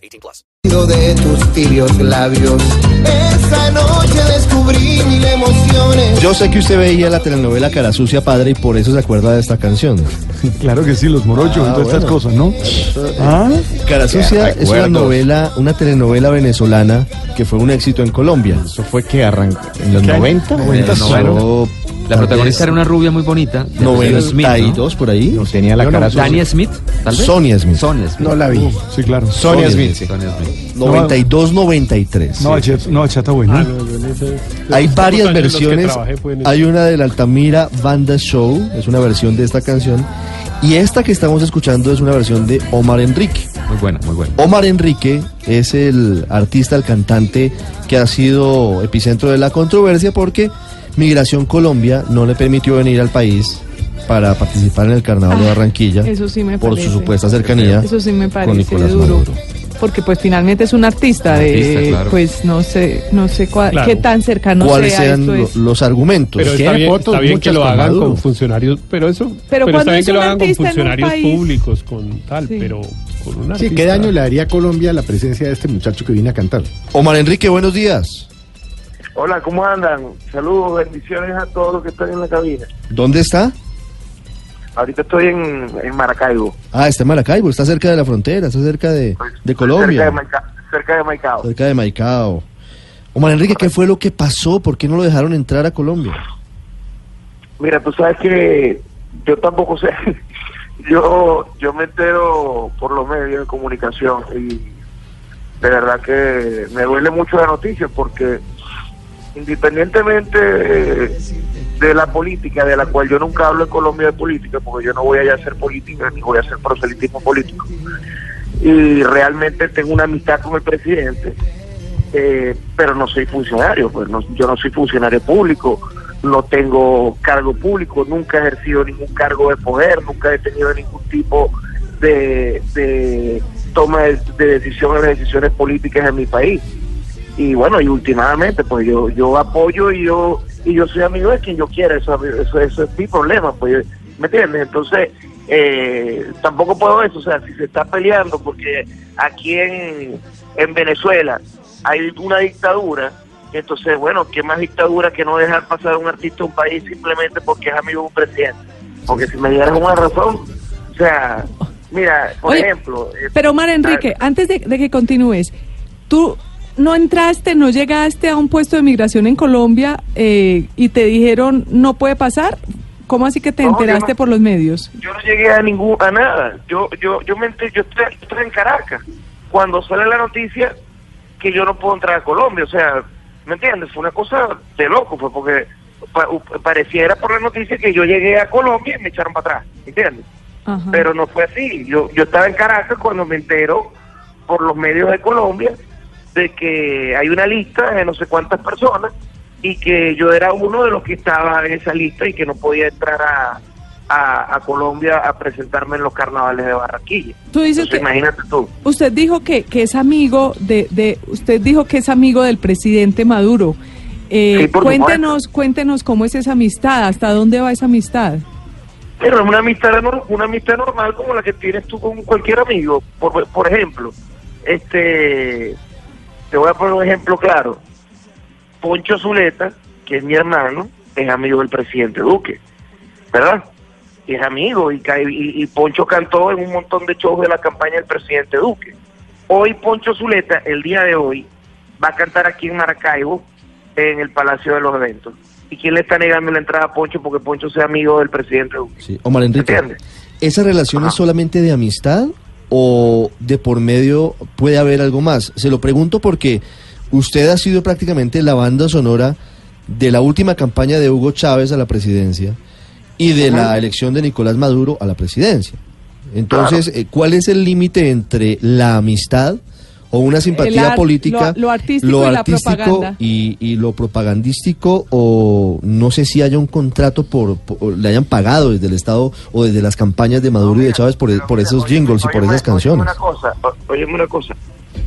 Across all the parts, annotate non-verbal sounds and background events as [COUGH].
18 plus. de tus tibios labios. Esa noche descubrí mil emociones. Yo sé que usted veía la telenovela Cara Sucia Padre y por eso se acuerda de esta canción. [LAUGHS] Claro que sí, los morochos Ah, y todas estas cosas, ¿no? Ah, Cara Sucia es una novela, una telenovela venezolana que fue un éxito en Colombia. Eso fue que arrancó en los ¿Qué año? 90. 90, No, claro. La protagonista era una rubia muy bonita. de apellido Smith, ¿no? 92 por ahí. no tenía la cara. Dania Smith, tal vez. Sonia Smith. Sonia Smith. no la vi. Sí, claro. Sonia Sonia Smith. Smith. Sonia Smith. 92-93. No, no, chata buena. Hay varias versiones. Hay una del Altamira Banda Show, es una versión de esta canción. Y esta que estamos escuchando es una versión de Omar Enrique. Muy buena, muy buena. Omar Enrique es el artista, el cantante que ha sido epicentro de la controversia porque Migración Colombia no le permitió venir al país para participar en el Carnaval de Ah, Barranquilla eso sí me por su supuesta cercanía Eso sí me con parece Nicolás duro. Maduro. Porque pues finalmente es un artista, de, Artista, claro. pues no sé, no sé cua- Claro. qué tan cercano ¿Cuáles sea sean esto lo- es. los argumentos? Pero está bien, fotos, está bien que lo con hagan Maduro. con funcionarios, pero eso, Pero pero, cuando está bien es que lo hagan con funcionarios públicos, con tal, Sí. pero con un Sí. ¿qué daño le haría a Colombia la presencia de este muchacho que viene a cantar? Omar Enrique, buenos días. Hola, ¿cómo andan? Saludos, bendiciones a todos los que están en la cabina. ¿Dónde está? Ahorita estoy en, en Maracaibo. Ah, está en Maracaibo, está cerca de la frontera, está cerca de, de Cerca de, Colombia, Maica- cerca de Maicao. cerca de Maicao. Omar Enrique, ¿qué fue lo que pasó? ¿Por qué no lo dejaron entrar a Colombia? Mira, tú sabes que yo tampoco sé. [LAUGHS] Yo yo me entero por los medios de comunicación y de verdad que me duele mucho la noticia porque independientemente eh, de la política, de la cual yo nunca hablo en Colombia de política, porque yo no voy allá a hacer política ni voy a hacer proselitismo político. Y realmente tengo una amistad con el presidente, eh, pero no soy funcionario, pues no- yo no soy funcionario público, no tengo cargo público, nunca he ejercido ningún cargo de poder, nunca he tenido ningún tipo de, toma de, de decisiones, de decisiones políticas en mi país. Y bueno, y últimamente, pues yo yo apoyo y yo y yo soy amigo de quien yo quiera, eso, eso, eso es mi problema, pues, ¿me entiendes? Entonces, eh, tampoco puedo eso, o sea, si se está peleando, porque aquí en, en Venezuela hay una dictadura, entonces, bueno, ¿qué más dictadura que no dejar pasar a un artista a un país simplemente porque es amigo de un presidente? Porque si me dieran una razón, o sea, mira, por Oye, ejemplo... eh, Pero Omar Enrique, antes de, de que continúes, tú no entraste, no llegaste a un puesto de migración en Colombia eh, y te dijeron no puede pasar. ¿Cómo así que te No, enteraste no. por los medios? yo no llegué a ningún a nada yo yo yo me enteré- yo estoy, en Caracas cuando sale la noticia que yo no puedo entrar a Colombia o sea me entiendes fue una cosa de loco fue porque pa- pareciera por la noticia que yo llegué a Colombia y me echaron para atrás ¿entiendes? Ajá. pero no fue así yo yo estaba en Caracas cuando me entero por los medios de Colombia de que hay una lista de no sé cuántas personas y que yo era uno de los que estaba en esa lista y que no podía entrar a, a, a Colombia a presentarme en los carnavales de Barranquilla. Tú dices Entonces, que imagínate tú. usted dijo que, que es amigo de, de usted dijo que es amigo del presidente Maduro. Eh, Sí, cuéntenos, cuéntenos cómo es esa amistad, hasta dónde va esa amistad. Pero es una amistad, una amistad normal como la que tienes tú con cualquier amigo. Por, por ejemplo, este, te voy a poner un ejemplo claro. Poncho Zuleta, que es mi hermano, es amigo del presidente Duque, ¿verdad? Y es amigo y, y, y Poncho cantó en un montón de shows de la campaña del presidente Duque. Hoy Poncho Zuleta, el día de hoy, va a cantar aquí en Maracaibo, en el Palacio de los Eventos. ¿Y quién le está negando la entrada a Poncho porque Poncho sea amigo del presidente Duque? Sí, Omar Enrique, ¿Entiendes? ¿esa relación es Ajá. solamente de amistad o de por medio puede haber algo más? Se lo pregunto porque usted ha sido prácticamente la banda sonora de la última campaña de Hugo Chávez a la presidencia y de la elección de Nicolás Maduro a la presidencia. Entonces, eh, ¿cuál es el límite entre la amistad o una simpatía política, lo- lo artístico y la propaganda. y, y lo propagandístico, o no sé si haya un contrato por, por- le hayan pagado desde el Estado o desde las campañas de Maduro y de Chávez por, por esos jingles y por esas canciones. Una cosa, óyeme una cosa.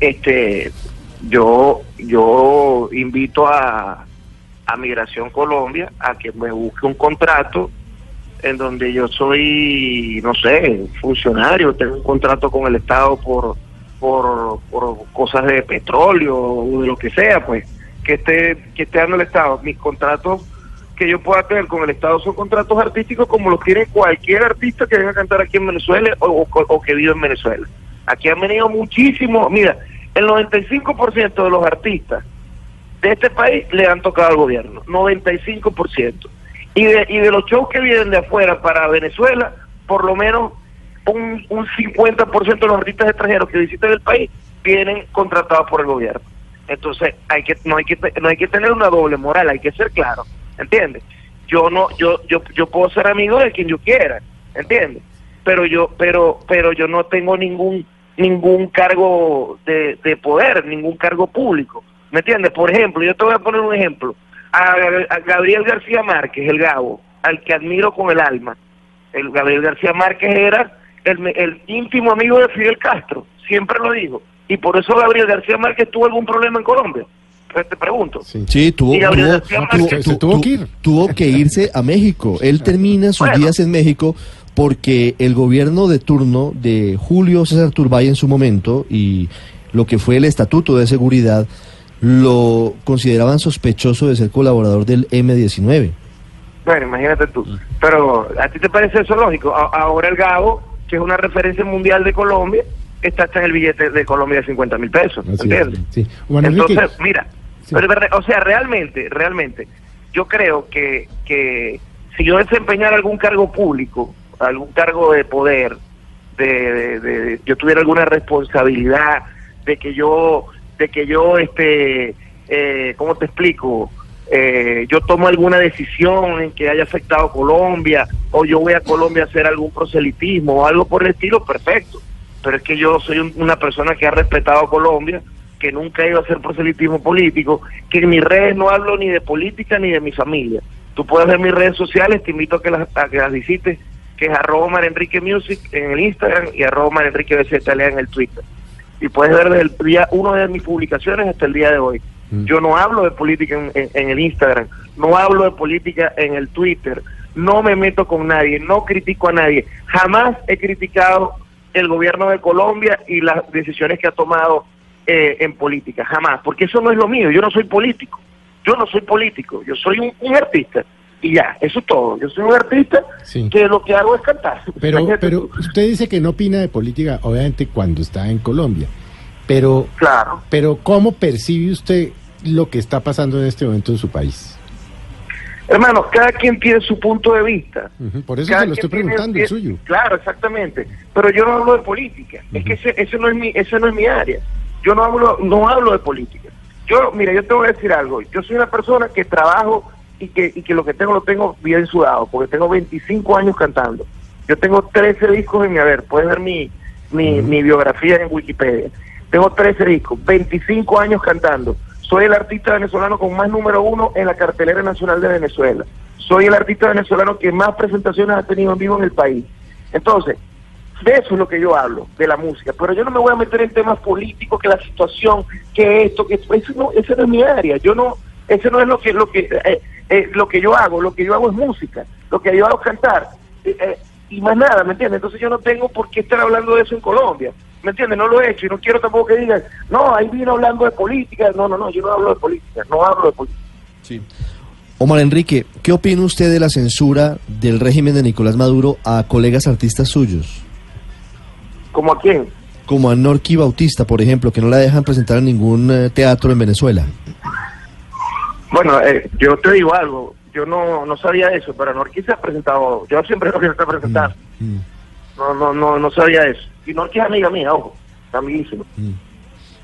Este, yo, yo invito a, a Migración Colombia a que me busque un contrato en donde yo soy, no sé, funcionario, tengo un contrato con el Estado por, por, por cosas de petróleo o de lo que sea, pues, que esté, que esté dando el Estado. Mis contratos que yo pueda tener con el Estado son contratos artísticos como los tiene cualquier artista que venga a cantar aquí en Venezuela o, o- que vive en Venezuela. Aquí han venido muchísimos, mira, el 95% de los artistas de este país le han tocado al gobierno, 95%. Y de, y de los shows que vienen de afuera para Venezuela, por lo menos un, un 50% de los artistas extranjeros que visitan el país vienen contratados por el gobierno. Entonces, hay que no hay que no hay que tener una doble moral, hay que ser claro, ¿entiendes? Yo no yo yo yo puedo ser amigo de quien yo quiera, ¿entiendes? Pero yo pero pero yo no tengo ningún ningún cargo de, de poder, ningún cargo público, ¿me entiendes? Por ejemplo, yo te voy a poner un ejemplo. A, a Gabriel García Márquez, el Gabo, al que admiro con el alma. El Gabriel García Márquez era el, me- el íntimo amigo de Fidel Castro, siempre lo digo. Y por eso Gabriel García Márquez tuvo algún problema en Colombia. Pues te pregunto. Sí, tuvo, tuvo- tu- que ir. tuvo que irse a México. Él termina sus Bueno. días en México porque el gobierno de turno de Julio César Turbay en su momento y lo que fue el Estatuto de Seguridad lo consideraban sospechoso de ser colaborador del M-19. Bueno, imagínate tú. Pero, ¿a ti te parece eso lógico? A- ahora el Gabo, que es una referencia mundial de Colombia, está hasta en el billete de Colombia de 50 mil pesos. Así ¿Entiendes? Enrique, Entonces, mira, Sí. pero, pero, o sea, realmente, realmente, yo creo que, que si yo desempeñara algún cargo público, algún cargo de poder, de, de- de- yo tuviera alguna responsabilidad de que yo, de que yo, este, eh, ¿cómo te explico? Eh, yo tomo alguna decisión en que haya afectado Colombia, o yo voy a Colombia a hacer algún proselitismo o algo por el estilo, perfecto. Pero es que yo soy un- una persona que ha respetado Colombia, que nunca he ido a hacer proselitismo político, que en mis redes no hablo ni de política ni de mi familia. Tú puedes ver mis redes sociales, te invito a que las, que las visites, que es arroba Mar Enrique Music en el Instagram y arroba Mar Enrique BZLA en el Twitter. Y puedes ver desde el día uno de mis publicaciones hasta el día de hoy. Yo no hablo de política en, en- en el Instagram, no hablo de política en el Twitter, no me meto con nadie, no critico a nadie. Jamás he criticado el gobierno de Colombia y las decisiones que ha tomado eh, en política, jamás, porque eso no es lo mío, yo no soy político, yo no soy político, yo soy un, un artista y ya, eso es todo, yo soy un artista Sí. que lo que hago es cantar. [LAUGHS] Pero, Imagínate pero tú. usted dice que no opina de política, obviamente cuando está en Colombia. Pero, Claro. pero ¿cómo percibe usted lo que está pasando en este momento en su país? Hermano, cada quien tiene su punto de vista. Por eso Cada se lo estoy quien tiene- preguntando, el suyo. Claro, exactamente. Pero yo no hablo de política. Es que ese, ese no es mi, ese no es mi área. Yo no hablo, no hablo de política. Yo, mira, yo te voy a decir algo. Yo soy una persona que trabajo y que, y que lo que tengo lo tengo bien sudado, porque tengo 25 años cantando. Yo tengo 13 discos en mi haber. Puedes ver mi, mi, mi biografía en Wikipedia. Tengo 13 discos, 25 años cantando. Soy el artista venezolano con más número uno en la cartelera nacional de Venezuela. Soy el artista venezolano que más presentaciones ha tenido en vivo en el país. Entonces, de eso es lo que yo hablo, de la música. Pero yo no me voy a meter en temas políticos, que la situación, que esto, que eso no, ese no es mi área. Yo no, ese no es lo que, lo que, eh, eh, lo que yo hago. Lo que yo hago es música. Lo que yo hago es cantar. Eh, eh, y más nada, ¿me entiendes? Entonces yo no tengo por qué estar hablando de eso en Colombia. ¿Me entiendes? No lo he hecho y no quiero tampoco que digan, no, ahí vino hablando de política. No, no, no, yo no hablo de política, no hablo de política. Omar Enrique, ¿qué opina usted de la censura del régimen de Nicolás Maduro a colegas artistas suyos? ¿Como a quién? Como a Norqui Bautista, por ejemplo, que no la dejan presentar en ningún eh, teatro en Venezuela. Bueno, eh, yo te digo algo, yo no, no sabía eso, pero Norqui se ha presentado, yo siempre lo que está presentando. Mm, No, no, no, no sabía eso. Y Norqui es amiga mía, ojo, está amiguísimo.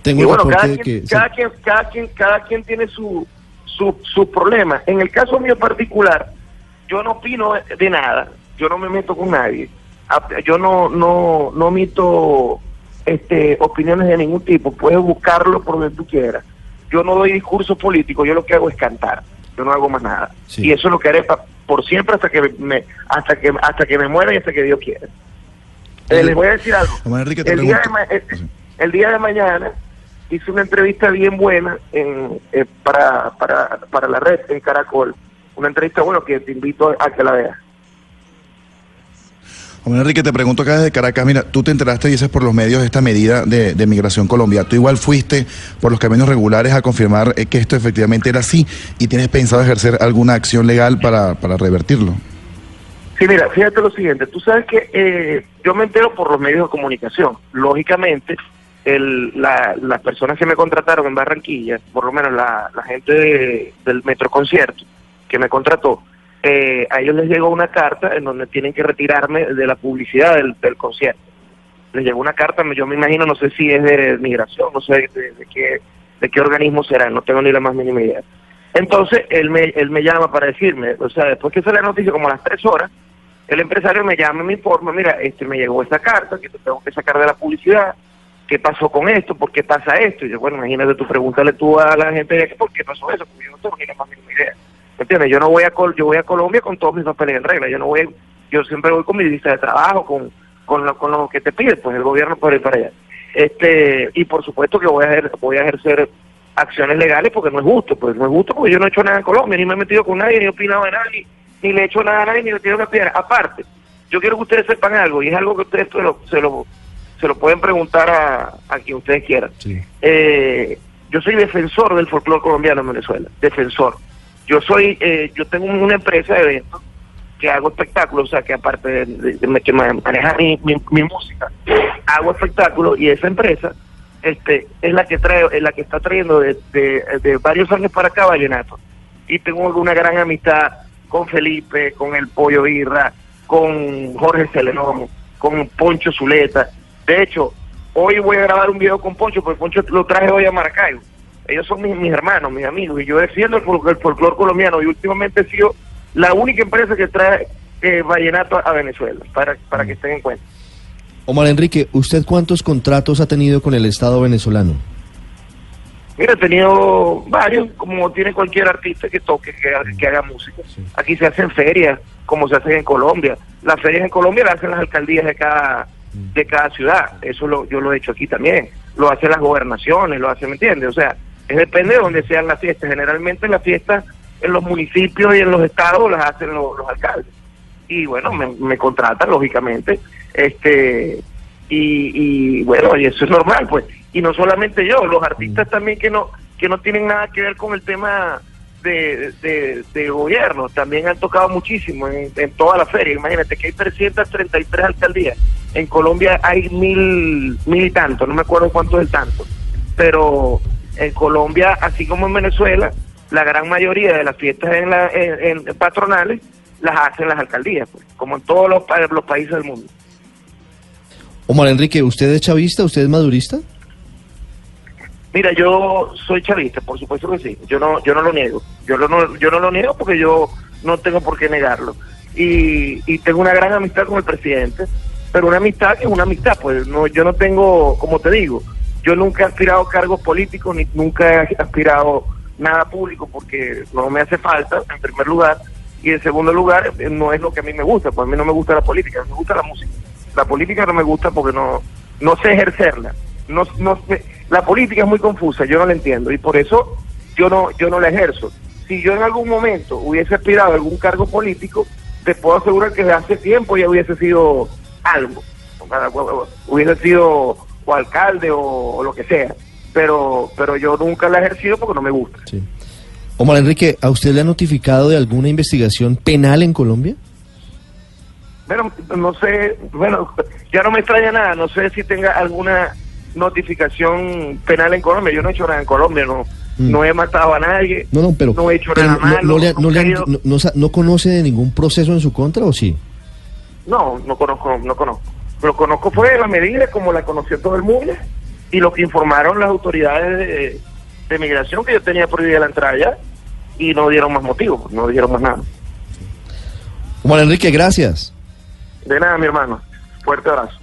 Tengo Y bueno, cada quien, que... cada, quien, cada, quien, cada quien tiene su, su, sus problemas. En el caso mío particular, yo no opino de nada, yo no me meto con nadie. Yo no, no, no omito este, opiniones de ningún tipo, puedes buscarlo por donde tú quieras. Yo no doy discurso político, yo lo que hago es cantar, yo no hago más nada. Sí. Y eso es lo que haré pa- por siempre hasta que me hasta que hasta que me muera y hasta que Dios quiera. Eh, les voy a decir algo. Enrique, el, día de eh, el día de mañana hice una entrevista bien buena en, eh, para, para, para la red en Caracol. Una entrevista, bueno, que te invito a que la veas. Juan Enrique, te pregunto acá desde Caracas, mira, tú te enteraste, dices, por los medios de esta medida de, de Migración Colombia. Tú igual fuiste por los caminos regulares a confirmar eh, que esto efectivamente era así y tienes pensado ejercer alguna acción legal para, para revertirlo. Sí, mira, fíjate lo siguiente, tú sabes que eh, yo me entero por los medios de comunicación. Lógicamente, el, la- las personas que me contrataron en Barranquilla, por lo menos la, la gente de- del Metro Concierto que me contrató, eh, a ellos les llegó una carta en donde tienen que retirarme de la publicidad del, concierto. Les llegó una carta, yo me imagino, no sé si es de migración, no sé de, de qué, de qué organismo será, no tengo ni la más mínima idea. Entonces, él me, él me llama para decirme, o sea, después que sale la noticia, como a las tres horas, el empresario me llama y me informa, mira, este me llegó esta carta que te tengo que sacar de la publicidad, ¿qué pasó con esto? ¿Por qué pasa esto? Y yo, bueno, imagínate tú, pregúntale tú a la gente de aquí por qué pasó eso, porque yo no tengo ni la más mínima idea. ¿Me entiendes? Yo no voy a Col yo voy a Colombia con todos mis papeles en regla, yo no voy, yo siempre voy con mi lista de trabajo, con, con, lo, con lo que te pide, pues el gobierno por ir para allá. Este, y por supuesto que voy a ejer- voy a ejercer acciones legales porque no es justo, pues no es justo porque yo no he hecho nada en Colombia, ni me he metido con nadie, ni he opinado de nadie, ni le he hecho nada a nadie, ni le he tirado una piedra. Aparte, yo quiero que ustedes sepan algo, y es algo que ustedes se lo, se lo, se lo pueden preguntar a, a quien ustedes quieran. Eh, yo soy defensor del folclore colombiano en Venezuela, defensor. Yo soy, eh, yo tengo una empresa de eventos que hago espectáculos, o sea, que aparte de, de- de que ma- maneja mi, mi, mi música, hago espectáculos y esa empresa este es la que trae, es la que está trayendo de, de, de varios años para acá vallenato. Y tengo una gran amistad con Felipe, con el Pollo Irra, con Jorge Celenón, con Poncho Zuleta. De hecho, hoy voy a grabar un video con Poncho, porque Poncho lo traje hoy a Maracaibo. Ellos son mis, mis hermanos, mis amigos, y yo defiendo el, el folclore colombiano y últimamente he sido la única empresa que trae eh, vallenato a, a Venezuela, para, para que estén en cuenta. Omar Enrique, ¿usted cuántos contratos ha tenido con el Estado venezolano? Mira, he tenido varios, como tiene cualquier artista que toque, que, que haga música. Aquí se hacen ferias, como se hacen en Colombia. Las ferias en Colombia las hacen las alcaldías de cada de cada ciudad. Eso lo, yo lo he hecho aquí también. Lo hacen las gobernaciones, lo hacen, ¿me entiendes? O sea, es depende de donde sean las fiestas. Generalmente las fiestas en los municipios y en los estados las hacen los, los alcaldes. Y bueno, me, me contratan, lógicamente. este y, y bueno, y eso es normal, pues. Y no solamente yo, los artistas también que no que no tienen nada que ver con el tema de, de, de gobierno, también han tocado muchísimo en, en toda la feria. Imagínate que hay 333 alcaldías. En Colombia hay mil, mil y tanto, no me acuerdo cuánto es el tanto. Pero en Colombia, así como en Venezuela, la gran mayoría de las fiestas en, la, en, en patronales las hacen las alcaldías, pues, como en todos los países del mundo. Omar Enrique, ¿usted es chavista? ¿Usted es madurista? Mira, yo soy chavista, por supuesto que sí. Yo no, yo no lo niego. Yo no, yo no lo niego porque yo no tengo por qué negarlo. Y, y tengo una gran amistad con el presidente, pero una amistad es una amistad, pues no, yo no tengo, como te digo, yo nunca he aspirado a cargos políticos ni nunca he aspirado nada público porque no me hace falta, en primer lugar, y en segundo lugar, no es lo que a mí me gusta, pues a mí no me gusta la política, me gusta la música. La política no me gusta porque no, no sé ejercerla. No, no la política es muy confusa, yo no la entiendo y por eso yo no, yo no la ejerzo. Si yo en algún momento hubiese aspirado a algún cargo político, te puedo asegurar que desde hace tiempo ya hubiese sido algo. Hubiese sido o alcalde o, o lo que sea. Pero, pero yo nunca la he ejercido porque no me gusta. Omar Enrique, ¿a usted le ha notificado de alguna investigación penal en Colombia? Bueno, no sé, bueno, ya no me extraña nada, no sé si tenga alguna notificación penal en Colombia, yo no he hecho nada en Colombia, no, Mm. no he matado a nadie, No, no, pero, no he hecho nada no, malo, no le ha- no nunca le he han- ido- no- no sa- ¿no conoce de ningún proceso en su contra o sí? no, no conozco, no conozco. Lo conozco fue la medida como la conoció todo el mundo y lo que informaron las autoridades de, de migración que yo tenía prohibida la entrada allá y no dieron más motivos, no dieron más nada. Omar Enrique, gracias. De nada, mi hermano. Fuerte abrazo.